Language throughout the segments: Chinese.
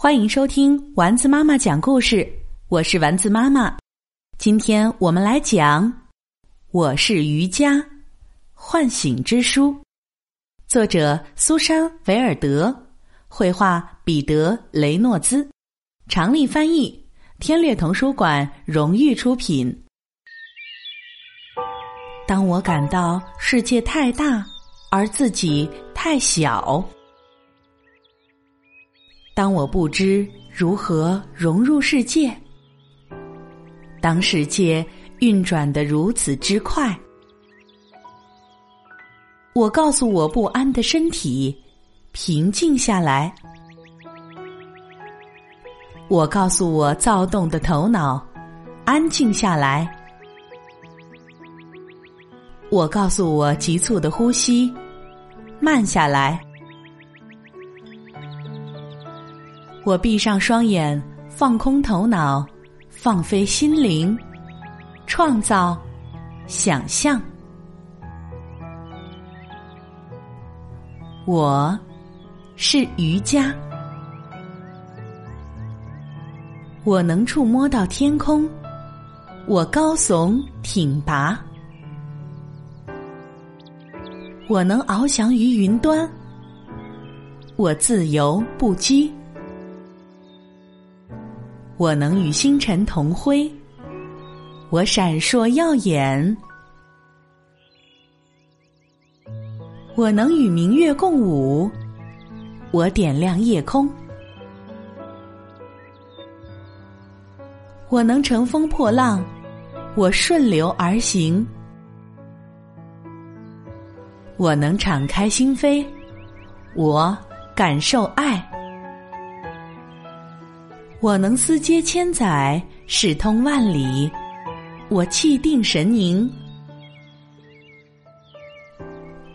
欢迎收听丸子妈妈讲故事，我是丸子妈妈。今天我们来讲《我是瑜伽唤醒之书》，作者苏珊·维尔德，绘画彼得·雷诺兹，常丽翻译，天略童书馆荣誉出品。当我感到世界太大，而自己太小。当我不知如何融入世界，当世界运转的如此之快，我告诉我不安的身体平静下来；我告诉我躁动的头脑安静下来；我告诉我急促的呼吸慢下来。我闭上双眼，放空头脑，放飞心灵，创造，想象。我是瑜伽，我能触摸到天空，我高耸挺拔，我能翱翔于云端，我自由不羁。我能与星辰同辉，我闪烁耀眼；我能与明月共舞，我点亮夜空；我能乘风破浪，我顺流而行；我能敞开心扉，我感受爱。我能思接千载，事通万里，我气定神凝；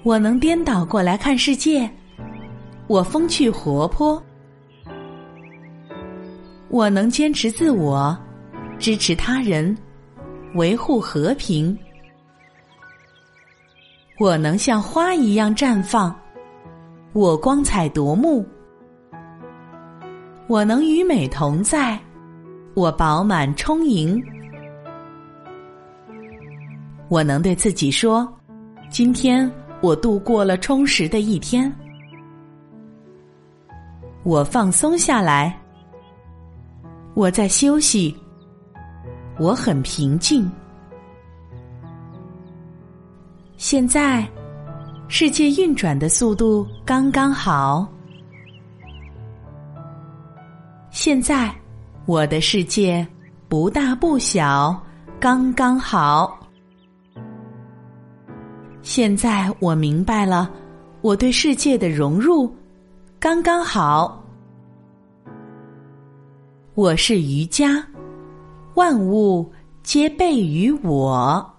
我能颠倒过来看世界，我风趣活泼；我能坚持自我，支持他人，维护和平；我能像花一样绽放，我光彩夺目。我能与美同在，我饱满充盈。我能对自己说：“今天我度过了充实的一天。”我放松下来，我在休息，我很平静。现在，世界运转的速度刚刚好。现在，我的世界不大不小，刚刚好。现在我明白了，我对世界的融入刚刚好。我是瑜伽，万物皆备于我。